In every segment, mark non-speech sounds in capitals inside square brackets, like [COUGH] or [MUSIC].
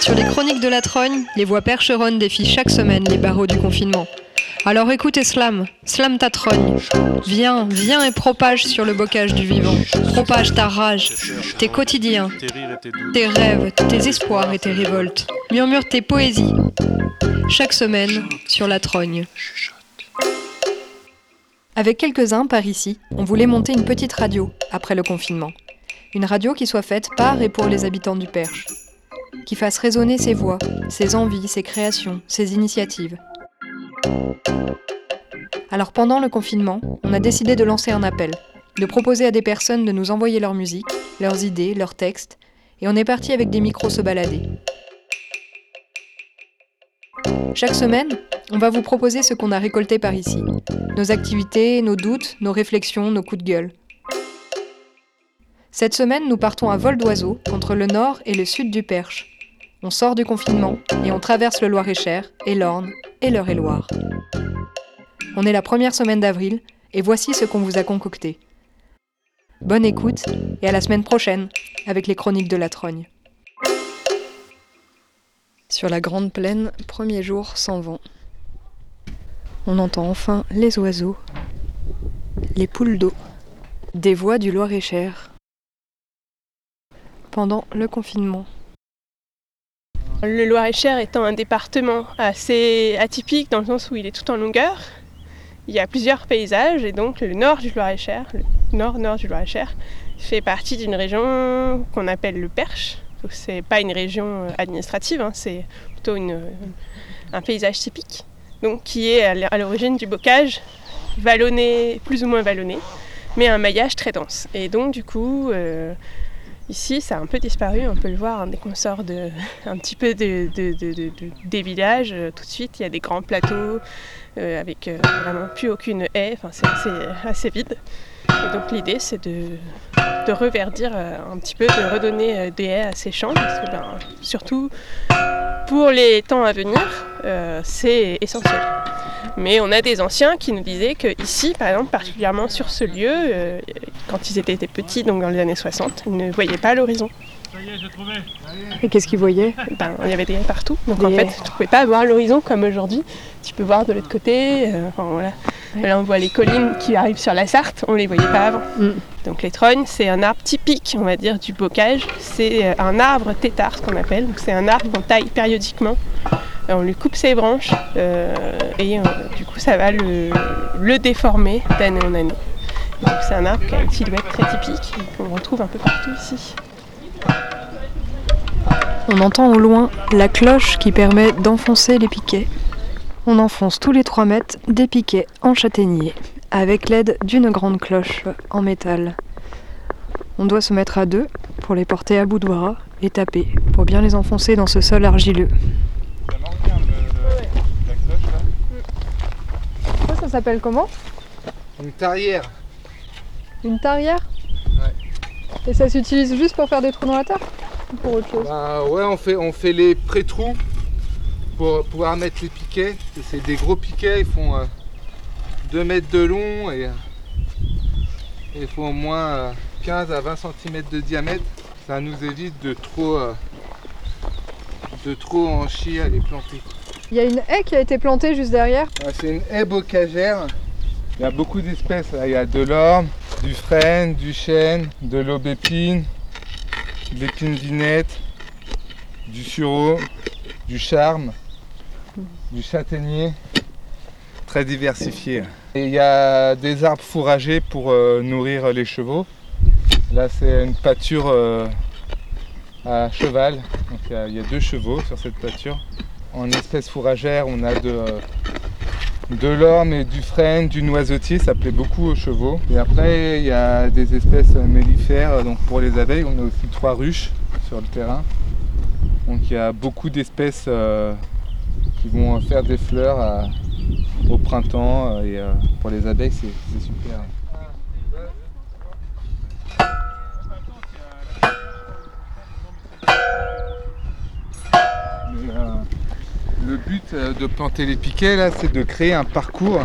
Sur les chroniques de la Trogne, les voix percheronnes défient chaque semaine les barreaux du confinement. Alors écoute Slam, slam ta trogne. Viens, viens et propage sur le bocage du vivant. Propage ta rage, tes quotidiens, tes rêves, tes espoirs et tes révoltes. Murmure tes poésies. Chaque semaine sur la trogne. Avec quelques-uns par ici, on voulait monter une petite radio après le confinement. Une radio qui soit faite par et pour les habitants du Perche. Qui fasse résonner ses voix, ses envies, ses créations, ses initiatives. Alors pendant le confinement, on a décidé de lancer un appel, de proposer à des personnes de nous envoyer leur musique, leurs idées, leurs textes, et on est parti avec des micros se balader. Chaque semaine, on va vous proposer ce qu'on a récolté par ici. Nos activités, nos doutes, nos réflexions, nos coups de gueule. Cette semaine, nous partons à vol d'oiseau entre le nord et le sud du Perche. On sort du confinement et on traverse le Loir-et-Cher, et l'Orne et l'Eure-et-Loire. On est la première semaine d'avril et voici ce qu'on vous a concocté. Bonne écoute et à la semaine prochaine avec les chroniques de la Trogne. Sur la grande plaine, premier jour sans vent. On entend enfin les oiseaux, les poules d'eau, des voix du Loir-et-Cher. Le confinement. Le Loir-et-Cher étant un département assez atypique dans le sens où il est tout en longueur, il y a plusieurs paysages et donc le nord du Loir-et-Cher, le nord-nord du Loir-et-Cher, fait partie d'une région qu'on appelle le Perche. Ce n'est pas une région administrative, hein, c'est plutôt une, un paysage typique, donc qui est à l'origine du bocage vallonné, plus ou moins vallonné, mais un maillage très dense. Et donc du coup, euh, Ici, ça a un peu disparu, on peut le voir, hein, dès qu'on sort de, [LAUGHS] un petit peu de, des villages, euh, tout de suite, il y a des grands plateaux euh, avec euh, vraiment plus aucune haie, enfin, c'est assez, vide. Et donc l'idée, c'est de, reverdir un petit peu, de redonner des haies à ces champs, parce que ben, surtout pour les temps à venir, c'est essentiel. Mais on a des anciens qui nous disaient qu'ici, par exemple, particulièrement sur ce lieu, euh, quand ils étaient petits, donc dans les années 60, ils ne voyaient pas l'horizon. Et qu'est-ce qu'ils voyaient? Ben, Il y avait des haies partout. Donc en fait, tu ne pouvais pas voir l'horizon comme aujourd'hui. Tu peux voir de l'autre côté. Euh, voilà. Là, on voit les collines qui arrivent sur la Sarthe. On ne les voyait pas avant. Mm. Donc les trognes, c'est un arbre typique, on va dire, du bocage. C'est euh, un arbre tétard, ce qu'on appelle. c'est un arbre qu'on taille périodiquement on lui coupe ses branches euh, et euh, du coup ça va le, déformer d'année en année. c'est un arbre qui a une silhouette très typique qu'on retrouve un peu partout ici. On entend au loin la cloche qui permet d'enfoncer les piquets. On enfonce tous les 3 mètres des piquets en châtaignier avec l'aide d'une grande cloche en métal. On doit se mettre à deux pour les porter à bout et taper pour bien les enfoncer dans ce sol argileux. Ça s'appelle comment Une tarière. Une tarière Ouais. Et ça s'utilise juste pour faire des trous dans la terre ou pour autre chose bah, Ouais, on fait, on fait les pré-trous pour pouvoir mettre les piquets. C'est des gros piquets, ils font 2 euh, mètres de long et, il faut au moins 15 euh, à 20 cm de diamètre. Ça nous évite de trop, euh, de trop en chier à les planter. Il y a une haie qui a été plantée juste derrière. C'est une haie bocagère. Il y a beaucoup d'espèces. Il y a de l'orme, du frêne, du chêne, de l'aubépine, de l'épine vinette, du sureau, du charme, du châtaignier. Très diversifié. Et il y a des arbres fourragers pour euh, nourrir les chevaux. Là, c'est une pâture euh, à cheval. Donc, il y, a deux chevaux sur cette pâture. En espèces fourragères, on a de, l'orme et du frêne, du noisetier, ça plaît beaucoup aux chevaux. Et après, il y a des espèces mellifères. Donc pour les abeilles, on a aussi trois ruches sur le terrain. Donc il y a beaucoup d'espèces euh, qui vont faire des fleurs au printemps. Et euh, pour les abeilles, c'est super. Le but euh, de planter les piquets là, c'est de créer un parcours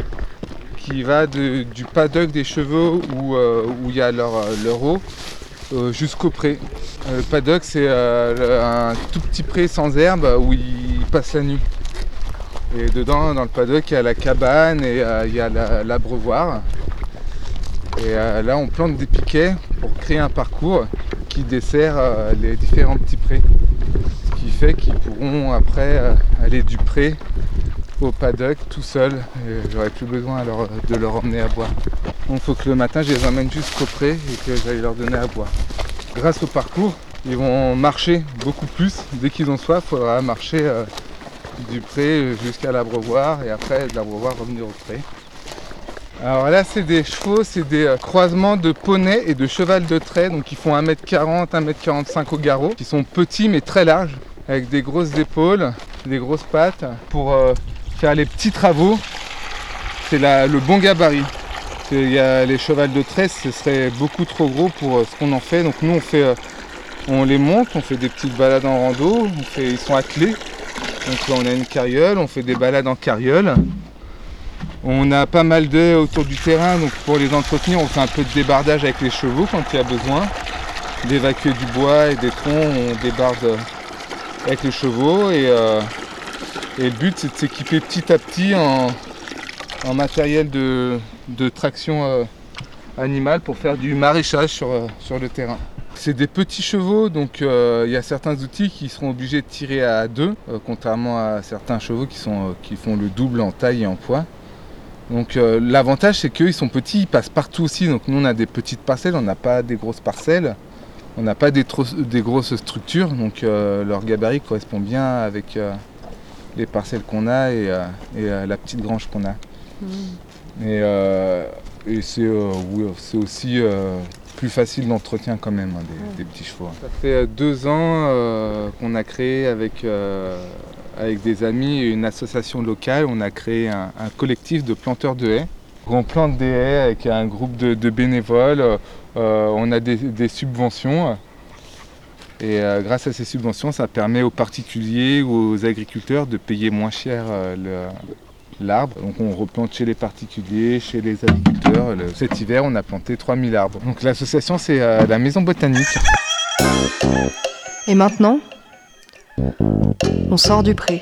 qui va du paddock des chevaux où, euh, il y a leur, euh, eau jusqu'au pré. Le paddock, c'est un tout petit pré sans herbe où ils passent la nuit. Et dedans, dans le paddock, il y a la cabane et il y a la- l'abreuvoir. et euh, là, on plante des piquets pour créer un parcours qui dessert euh, les différents petits prés. Ce qui fait qu'ils pourront après euh, aller du pré au paddock tout seuls. Et J'aurais plus besoin leur- de leur emmener à boire. Donc il faut que le matin, je les emmène jusqu'au pré et que j'aille leur donner à boire. Grâce au parcours, ils vont marcher beaucoup plus. Dès qu'ils ont soif, il faudra marcher euh, du pré jusqu'à l'abreuvoir et après de l'abreuvoir revenir au pré. Alors là, c'est des chevaux, c'est des euh, croisements de poney et de cheval de trait, donc ils font 1m40, 1m45 au garrot, qui sont petits mais très larges, avec des grosses épaules, des grosses pattes, pour euh, faire les petits travaux. C'est le bon gabarit. Y a les chevals de trait, ce serait beaucoup trop gros pour euh, ce qu'on en fait. Donc nous, on les monte, on fait des petites balades en rando, on ils sont attelés. Donc là, on a une carriole, on fait des balades en carriole. On a pas mal d'œufs autour du terrain, donc pour les entretenir, on fait un peu de débardage avec les chevaux quand il y a besoin. D'évacuer du bois et des troncs, on débarde avec les chevaux. Et, euh, le but, c'est de s'équiper petit à petit en, matériel de, traction euh, animale pour faire du maraîchage sur, euh, sur le terrain. C'est des petits chevaux, donc il y a certains outils qui seront obligés de tirer à deux, contrairement à certains chevaux qui font le double en taille et en poids. Donc euh, l'avantage c'est qu'ils sont petits, ils passent partout aussi. Donc nous on a des petites parcelles, on n'a pas des grosses parcelles, on n'a pas des, tro- des grosses structures, donc euh, leur gabarit correspond bien avec euh, les parcelles qu'on a et, euh, et, euh, la petite grange qu'on a. Et, euh, et c'est euh, oui, c'est aussi euh, plus facile d'entretien quand même hein, des, des petits chevaux. Ça fait deux ans euh, qu'on a créé avec, euh, avec des amis et une association locale, on a créé un, collectif de planteurs de haies. On plante des haies avec un groupe de, bénévoles, euh, on a des, subventions. Et euh, grâce à ces subventions, ça permet aux particuliers ou aux agriculteurs de payer moins cher euh, l'arbre. Donc on replante chez les particuliers, chez les agriculteurs. Cet hiver, on a planté 3000 arbres. Donc l'association, c'est la Maison Botanique. Et maintenant, on sort du pré.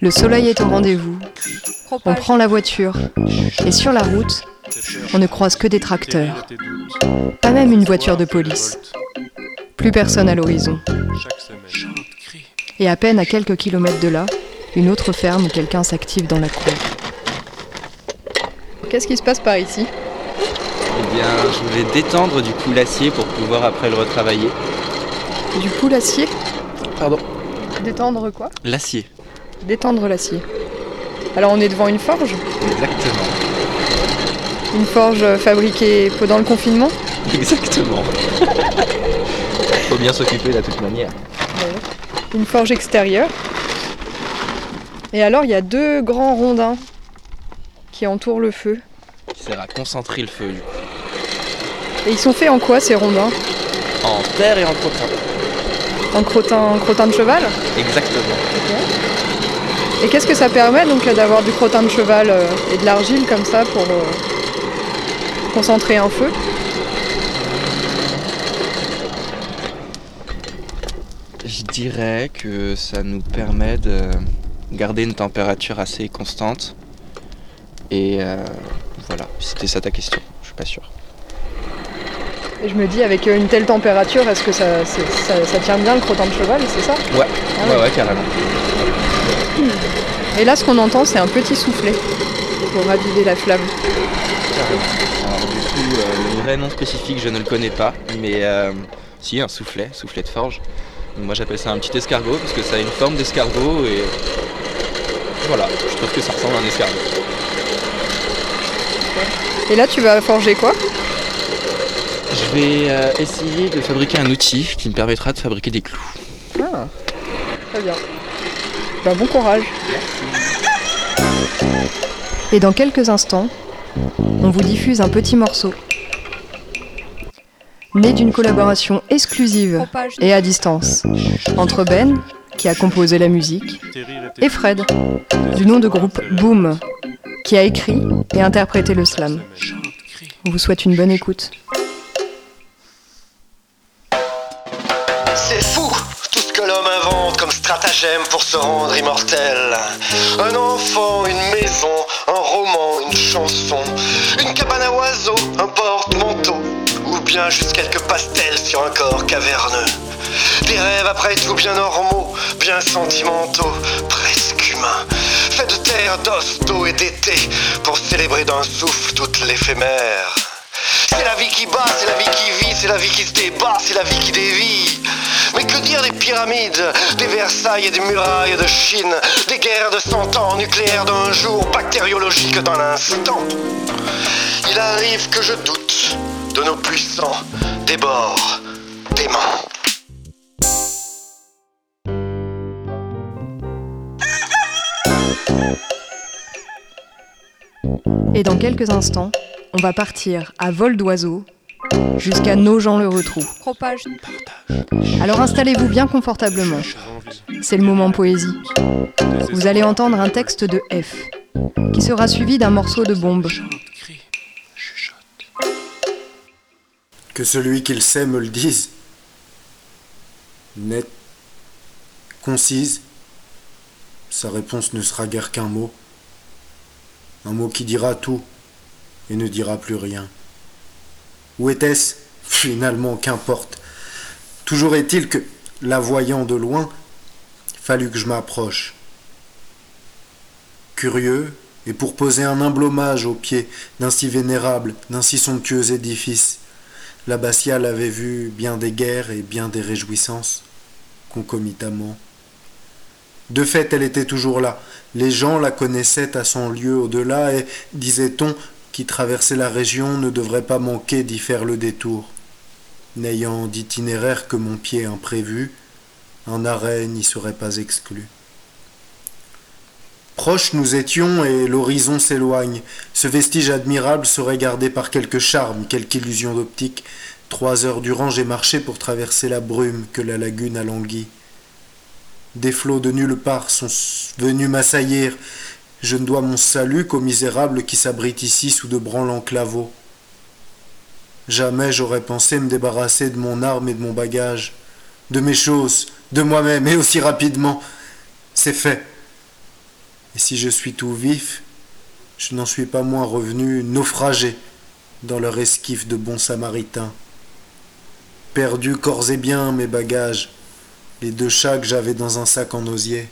Le soleil est au rendez-vous. On prend la voiture. Et sur la route, on ne croise que des tracteurs. Pas même une voiture de police. Plus personne à l'horizon. Et à peine à quelques kilomètres de là, une autre ferme où quelqu'un s'active dans la cour. Qu'est-ce qui se passe par ici? Eh bien, je vais détendre du coup l'acier pour pouvoir après le retravailler. Du poulassier Pardon Détendre quoi? L'acier, Détendre l'acier. Alors on est devant une forge? Exactement. Une forge fabriquée pendant le confinement? Exactement. [LAUGHS] Faut bien s'occuper de toute manière. Une forge extérieure. Et alors il y a deux grands rondins qui entourent le feu. Qui sert à concentrer le feu du coup. Et ils sont faits en quoi ces rondins? En terre et en crottin. En crottin, en crottin de cheval Exactement. Et qu'est-ce que ça permet donc d'avoir du crottin de cheval euh, et de l'argile comme ça pour euh, concentrer un feu? Je dirais que ça nous permet de garder une température assez constante. Et euh, voilà, c'était ça ta question, je suis pas sûr. Et je me dis avec une telle température, est-ce que ça, c'est- ça, ça tient bien le crottin de cheval, c'est ça? Ouais, Ah ouais, ouais. ouais, carrément. Et là ce qu'on entend c'est un petit soufflet pour raviver la flamme. Alors du coup, euh, le vrai nom spécifique, je ne le connais pas, mais euh, si, un soufflet, soufflet de forge. Donc moi j'appelle ça un petit escargot parce que ça a une forme d'escargot et voilà, je trouve que ça ressemble à un escargot. Et là tu vas forger quoi? Je vais euh, essayer de fabriquer un outil qui me permettra de fabriquer des clous. Ah, très bien. Ben, bon courage. Et dans quelques instants, on vous diffuse un petit morceau. Né d'une collaboration exclusive et à distance entre Ben, qui a composé la musique, et Fred, du nom de groupe Boom, qui a écrit et interprété le slam. On vous souhaite une bonne écoute. Stratagème pour se rendre immortel. Un enfant, une maison, un roman, une chanson, une cabane à oiseaux, un porte-manteau, ou bien juste quelques pastels sur un corps caverneux. Des rêves après tout bien normaux, bien sentimentaux, presque humains. Faits de terre, d'os, d'eau et d'été, pour célébrer d'un souffle toute l'éphémère. C'est la vie qui bat, c'est la vie qui vit, c'est la vie qui se débat, c'est la vie qui dévie. Pyramides, des Versailles et des murailles de Chine, des guerres de cent ans, nucléaires d'un jour, bactériologiques d'un instant Il arrive que je doute de nos puissants débords, démons. Et dans quelques instants, on va partir à vol d'oiseau jusqu'à Nogent-le-Retrou. Alors installez-vous bien confortablement. C'est le moment poésie. Vous allez entendre un texte de F, qui sera suivi d'un morceau de bombe. Que celui qu'il sait me le dise. Net, concise, sa réponse ne sera guère qu'un mot. Un mot qui dira tout et ne dira plus rien. Où était-ce Finalement, qu'importe? Toujours est-il que, la voyant de loin, fallut que je m'approche. Curieux, et pour poser un humble hommage au pied d'un si vénérable, d'un si somptueux édifice, l'abbatiale avait vu bien des guerres et bien des réjouissances, concomitamment. De fait, elle était toujours là. Les gens la connaissaient à son lieu au-delà et, disait-on, qui traversait la région ne devrait pas manquer d'y faire le détour. N'ayant d'itinéraire que mon pied imprévu, un arrêt n'y serait pas exclu. Proches nous étions et l'horizon s'éloigne. Ce vestige admirable serait gardé par quelque charme, quelque illusion d'optique. Trois heures durant j'ai marché pour traverser la brume que la lagune a languie. Des flots de nulle part sont venus m'assaillir. Je ne dois mon salut qu'aux misérables qui s'abritent ici sous de branlants claveaux. Jamais j'aurais pensé me débarrasser de mon arme et de mon bagage, de mes choses, de moi-même, et aussi rapidement. C'est fait. Et si je suis tout vif, je n'en suis pas moins revenu naufragé dans leur esquif de bons samaritains. Perdu corps et bien mes bagages, les deux chats que j'avais dans un sac en osier,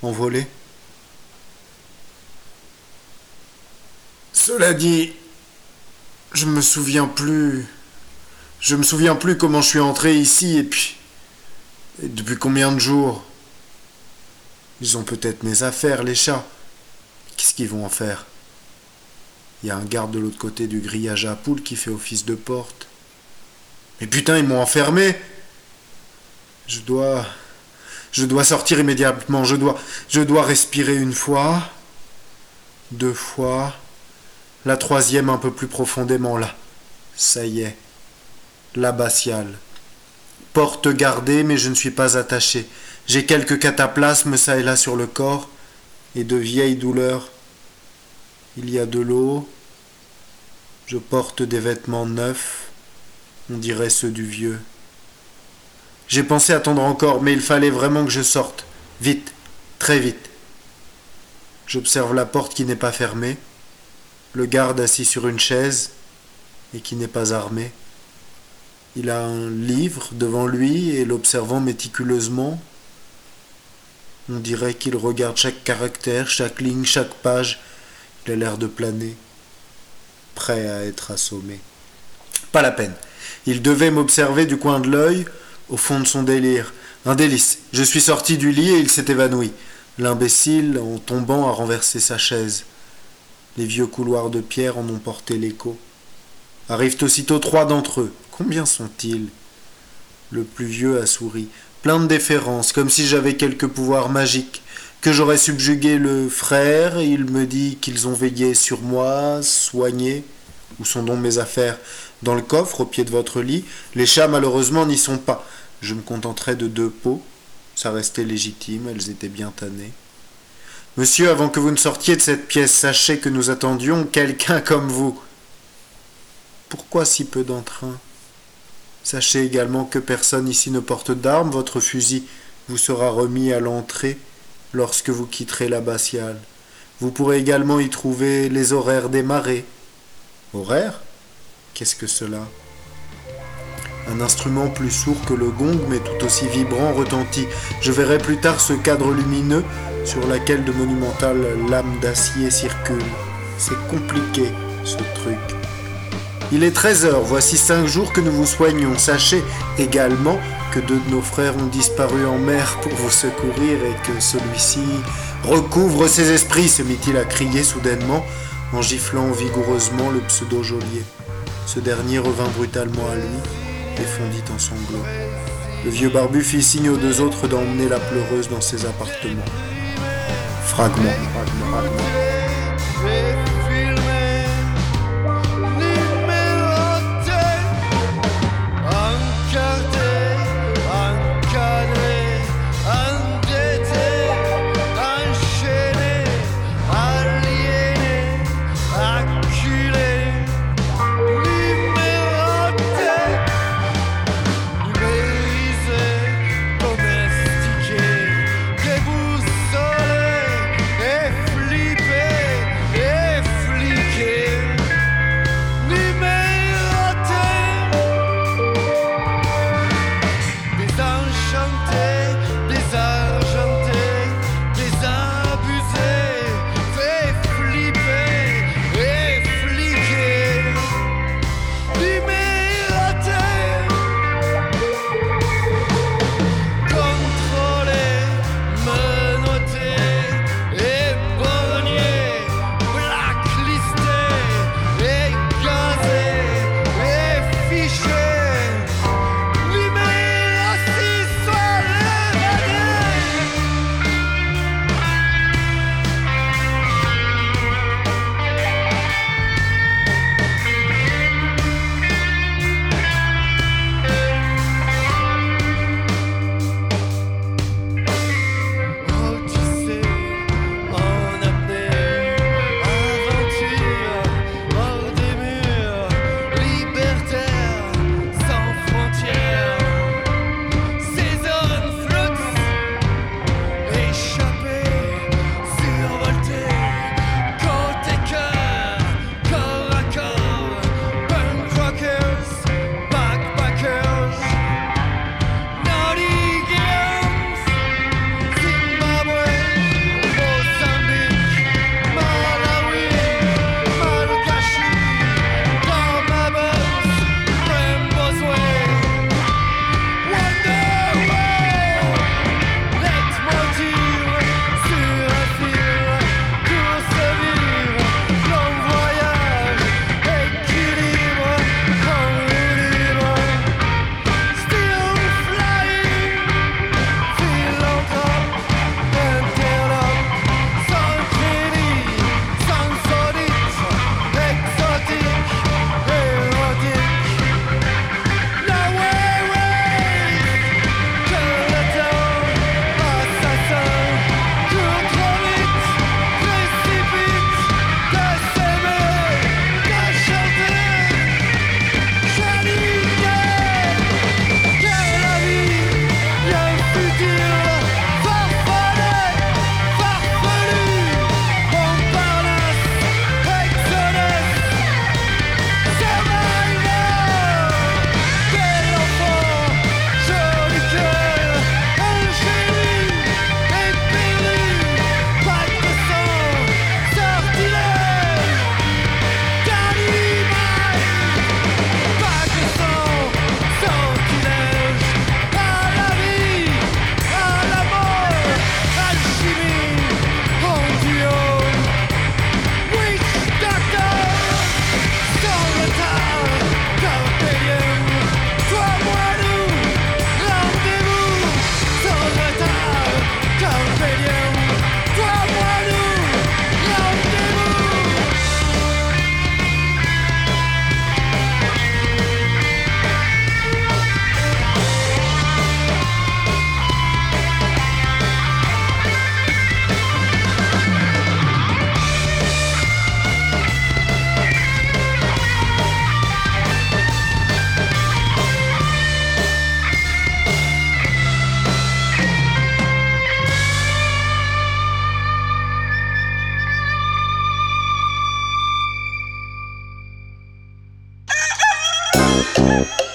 envolés. Cela dit, je me souviens plus. Je me souviens plus comment je suis entré ici et puis. Depuis combien de jours Ils ont peut-être mes affaires, les chats. Qu'est-ce qu'ils vont en faire? Il y a un garde de l'autre côté du grillage à poule qui fait office de porte. Mais putain, ils m'ont enfermé Je dois. Je dois sortir immédiatement. Je dois. Je dois respirer une fois. Deux fois. La troisième un peu plus profondément là. Ça y est. L'abbatiale. Porte gardée, mais je ne suis pas attaché. J'ai quelques cataplasmes ça et là sur le corps, et de vieilles douleurs. Il y a de l'eau. Je porte des vêtements neufs, on dirait ceux du vieux. J'ai pensé attendre encore, mais il fallait vraiment que je sorte. Vite, très vite. J'observe la porte qui n'est pas fermée le garde assis sur une chaise et qui n'est pas armé. Il a un livre devant lui et l'observant méticuleusement, on dirait qu'il regarde chaque caractère, chaque ligne, chaque page. Il a l'air de planer, prêt à être assommé. Pas la peine. Il devait m'observer du coin de l'œil, au fond de son délire. Un délice. Je suis sorti du lit et il s'est évanoui. L'imbécile, en tombant, a renversé sa chaise. Les vieux couloirs de pierre en ont porté l'écho. Arrivent aussitôt trois d'entre eux. Combien sont-ils? Le plus vieux a souri, plein de déférence, comme si j'avais quelque pouvoir magique, que j'aurais subjugué le frère, il me dit qu'ils ont veillé sur moi, soigné. Où sont donc mes affaires? Dans le coffre, au pied de votre lit? Les chats, malheureusement, n'y sont pas. Je me contenterai de deux pots. Ça restait légitime, elles étaient bien tannées. Monsieur, avant que vous ne sortiez de cette pièce, sachez que nous attendions quelqu'un comme vous. Pourquoi si peu d'entrain? Sachez également que personne ici ne porte d'armes, votre fusil vous sera remis à l'entrée lorsque vous quitterez l'abbatiale. Vous pourrez également y trouver les horaires des marées. Horaires? Qu'est-ce que cela? Un instrument plus sourd que le gong, mais tout aussi vibrant, retentit. Je verrai plus tard ce cadre lumineux sur lequel de monumentales lames d'acier circulent. C'est compliqué, ce truc. Il est 13 heures, voici cinq jours que nous vous soignons. Sachez également que deux de nos frères ont disparu en mer pour vous secourir et que celui-ci recouvre ses esprits, se mit-il à crier soudainement en giflant vigoureusement le pseudo-geôlier. Ce dernier revint brutalement à lui et fondit en sanglots. Le vieux barbu fit signe aux deux autres d'emmener la pleureuse dans ses appartements. Fragment. et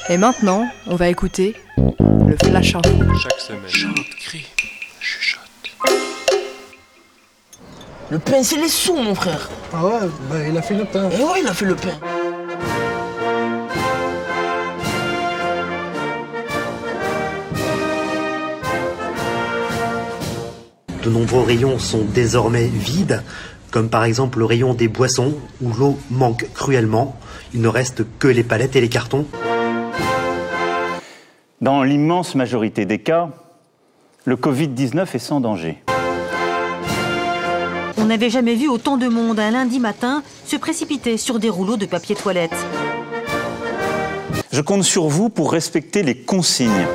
Et maintenant, on va écouter le Flash Info. Chaque semaine. Chante, crie, chuchote. Le pain, c'est les sous, mon frère. Ah ouais, bah il a fait le pain. Et ouais, il a fait le pain. De nombreux rayons sont désormais vides, comme par exemple le rayon des boissons, où l'eau manque cruellement. Il ne reste que les palettes et les cartons. Dans l'immense majorité des cas, le Covid-19 est sans danger. On n'avait jamais vu autant de monde un lundi matin se précipiter sur des rouleaux de papier toilette. Je compte sur vous pour respecter les consignes.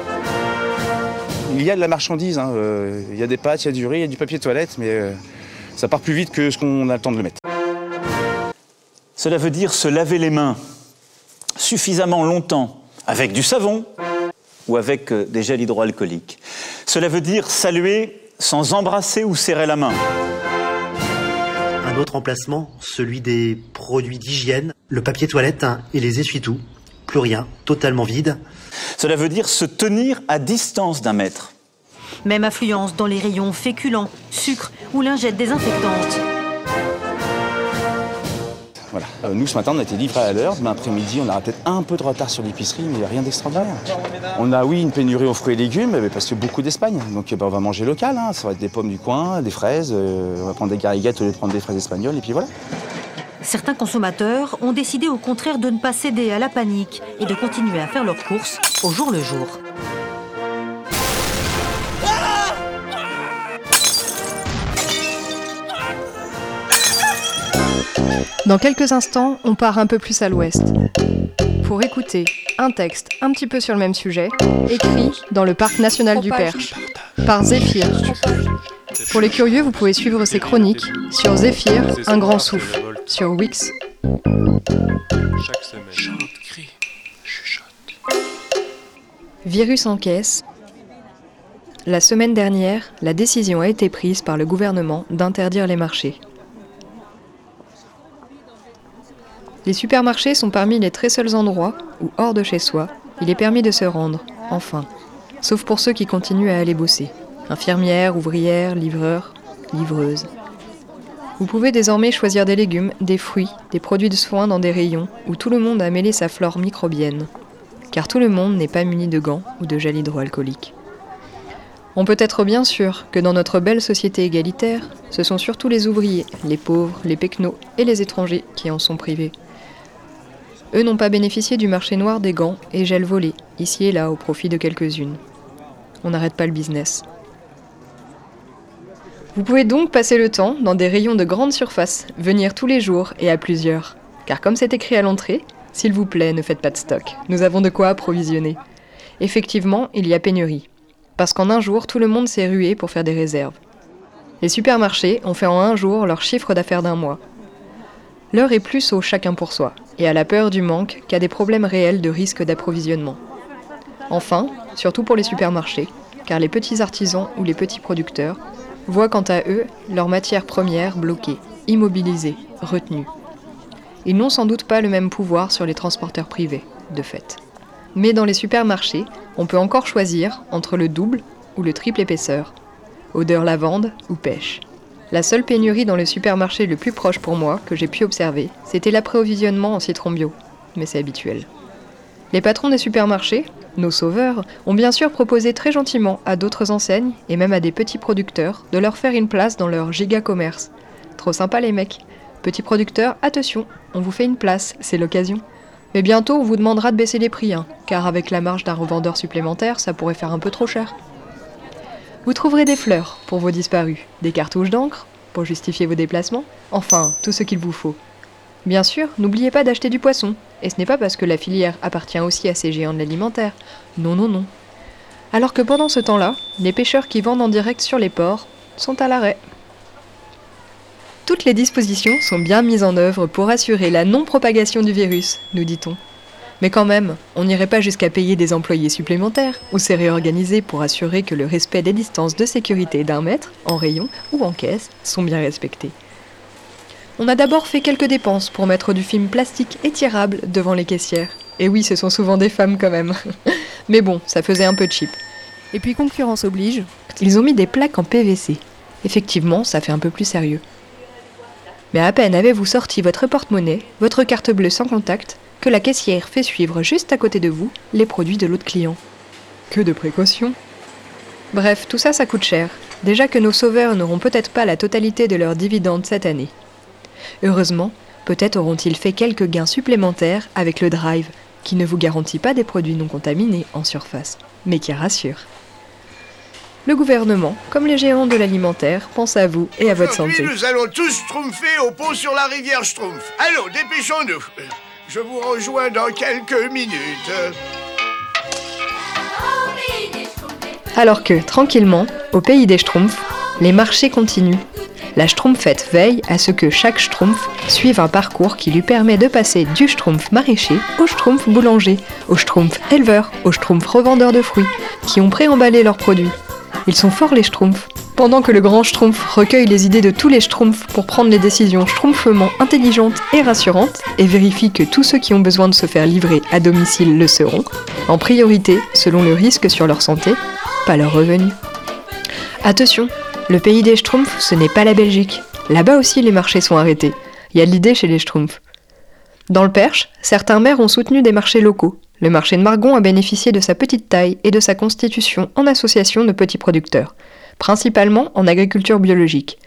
Il y a de la marchandise, hein, euh, il y a des pâtes, il y a du riz, il y a du papier toilette, mais euh, ça part plus vite que ce qu'on a le temps de le mettre. Cela veut dire se laver les mains suffisamment longtemps avec du savon ou avec euh, des gels hydroalcooliques. Cela veut dire saluer sans embrasser ou serrer la main. Un autre emplacement, celui des produits d'hygiène, le papier toilette hein, et les essuie-tout. Plus rien, totalement vide. Cela veut dire se tenir à distance d'un mètre. Même affluence dans les rayons féculents, sucre ou lingettes désinfectantes. Euh, nous, ce matin, on a été livrés à l'heure. Demain après-midi, on aura peut-être un peu de retard sur l'épicerie, mais rien d'extraordinaire. On a, oui, une pénurie aux fruits et légumes, mais parce que beaucoup d'Espagne. Donc, bah, on va manger local. hein. Ça va être des pommes du coin, des fraises. euh, on va prendre des gariguettes au lieu de prendre des fraises espagnoles, et puis voilà. Certains consommateurs ont décidé au contraire de ne pas céder à la panique et de continuer à faire leurs courses au jour le jour. Dans quelques instants, on part un peu plus à l'ouest pour écouter un texte un petit peu sur le même sujet, écrit dans le parc national du Perche par Zéphyr. Pour les curieux, vous pouvez suivre ses chroniques sur Zéphyr, un grand souffle, sur Wix. Virus en caisse. La semaine dernière, la décision a été prise par le gouvernement d'interdire les marchés. Les supermarchés sont parmi les très seuls endroits où, hors de chez soi, il est permis de se rendre, enfin. Sauf pour ceux qui continuent à aller bosser. Infirmières, ouvrières, livreurs, livreuses. Vous pouvez désormais choisir des légumes, des fruits, des produits de soins dans des rayons où tout le monde a mêlé sa flore microbienne. Car tout le monde n'est pas muni de gants ou de gel hydroalcoolique. On peut être bien sûr que dans notre belle société égalitaire, ce sont surtout les ouvriers, les pauvres, les pecnos et les étrangers qui en sont privés. Eux n'ont pas bénéficié du marché noir des gants et gels volés, ici et là, au profit de quelques-unes. On n'arrête pas le business. Vous pouvez donc passer le temps dans des rayons de grande surface, venir tous les jours et à plusieurs. Car comme c'est écrit à l'entrée, s'il vous plaît, ne faites pas de stock. Nous avons de quoi approvisionner. Effectivement, il y a pénurie. Parce qu'en un jour, tout le monde s'est rué pour faire des réserves. Les supermarchés ont fait en un jour leur chiffre d'affaires d'un mois. L'heure est plus au chacun pour soi, et à la peur du manque qu'à des problèmes réels de risque d'approvisionnement. Enfin, surtout pour les supermarchés, car les petits artisans ou les petits producteurs voient quant à eux leurs matières premières bloquées, immobilisées, retenues. Ils n'ont sans doute pas le même pouvoir sur les transporteurs privés, de fait. Mais dans les supermarchés, on peut encore choisir entre le double ou le triple épaisseur, odeur lavande ou pêche. La seule pénurie dans le supermarché le plus proche pour moi que j'ai pu observer, c'était l'approvisionnement en citron bio, mais c'est habituel. Les patrons des supermarchés, nos sauveurs, ont bien sûr proposé très gentiment à d'autres enseignes et même à des petits producteurs de leur faire une place dans leur giga commerce. Trop sympa les mecs. Petits producteurs, attention, on vous fait une place, c'est l'occasion. Mais bientôt on vous demandera de baisser les prix, hein, car avec la marge d'un revendeur supplémentaire, ça pourrait faire un peu trop cher. Vous trouverez des fleurs pour vos disparus, des cartouches d'encre pour justifier vos déplacements, enfin tout ce qu'il vous faut. Bien sûr, n'oubliez pas d'acheter du poisson, et ce n'est pas parce que la filière appartient aussi à ces géants de l'alimentaire. Non, non, non. Alors que pendant ce temps-là, les pêcheurs qui vendent en direct sur les ports sont à l'arrêt. Toutes les dispositions sont bien mises en œuvre pour assurer la non-propagation du virus, nous dit-on. Mais quand même, on n'irait pas jusqu'à payer des employés supplémentaires ou se réorganiser pour assurer que le respect des distances de sécurité d'un mètre, en rayon ou en caisse, sont bien respectés. On a d'abord fait quelques dépenses pour mettre du film plastique étirable devant les caissières. Et oui, ce sont souvent des femmes quand même. [LAUGHS] Mais bon, ça faisait un peu cheap. Et puis concurrence oblige, ils ont mis des plaques en PVC. Effectivement, ça fait un peu plus sérieux. Mais à peine avez-vous sorti votre porte-monnaie, votre carte bleue sans contact, que la caissière fait suivre juste à côté de vous les produits de l'autre client. Que de précautions Bref, tout ça, ça coûte cher. Déjà que nos sauveurs n'auront peut-être pas la totalité de leurs dividendes cette année. Heureusement, peut-être auront-ils fait quelques gains supplémentaires avec le drive, qui ne vous garantit pas des produits non contaminés en surface, mais qui rassure. Le gouvernement, comme les géants de l'alimentaire, pense à vous et à votre santé. Nous allons tous schtroumpfer au pont sur la rivière Schtroumpf. Allons, dépêchons-nous. Je vous rejoins dans quelques minutes. Alors que, tranquillement, au pays des Schtroumpfs, les marchés continuent. La Schtroumpfette veille à ce que chaque Schtroumpf suive un parcours qui lui permet de passer du Schtroumpf maraîcher au Schtroumpf boulanger, au Schtroumpf éleveur, au Schtroumpf revendeur de fruits, qui ont préemballé leurs produits. Ils sont forts les Schtroumpfs. Pendant que le grand Schtroumpf recueille les idées de tous les Schtroumpfs pour prendre les décisions schtroumpfement intelligentes et rassurantes et vérifie que tous ceux qui ont besoin de se faire livrer à domicile le seront, en priorité selon le risque sur leur santé, pas leur revenu. Attention, le pays des Schtroumpfs, ce n'est pas la Belgique. Là-bas aussi, les marchés sont arrêtés. Il y a l'idée chez les Schtroumpfs. Dans le Perche, certains maires ont soutenu des marchés locaux. Le marché de Margon a bénéficié de sa petite taille et de sa constitution en association de petits producteurs, principalement en agriculture biologique.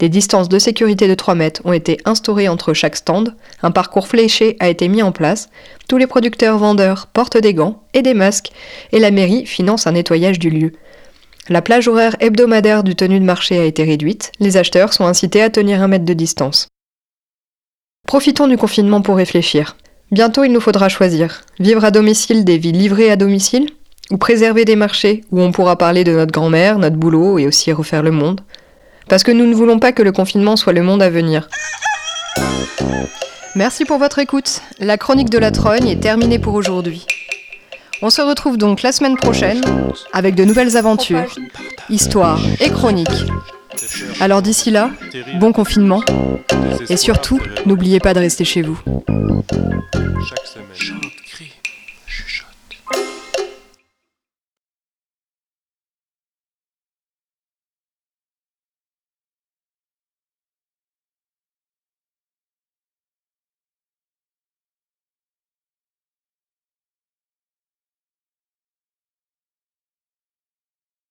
Des distances de sécurité de 3 mètres ont été instaurées entre chaque stand, un parcours fléché a été mis en place, tous les producteurs vendeurs portent des gants et des masques, et la mairie finance un nettoyage du lieu. La plage horaire hebdomadaire du tenue de marché a été réduite, les acheteurs sont incités à tenir un mètre de distance. Profitons du confinement pour réfléchir. Bientôt il nous faudra choisir. Vivre à domicile des vies livrées à domicile Ou préserver des marchés où on pourra parler de notre grand-mère, notre boulot et aussi refaire le monde Parce que nous ne voulons pas que le confinement soit le monde à venir. Merci pour votre écoute. La chronique de la Trogne est terminée pour aujourd'hui. On se retrouve donc la semaine prochaine avec de nouvelles aventures, histoires et chroniques. Alors d'ici là, bon confinement et surtout, n'oubliez pas de rester chez vous.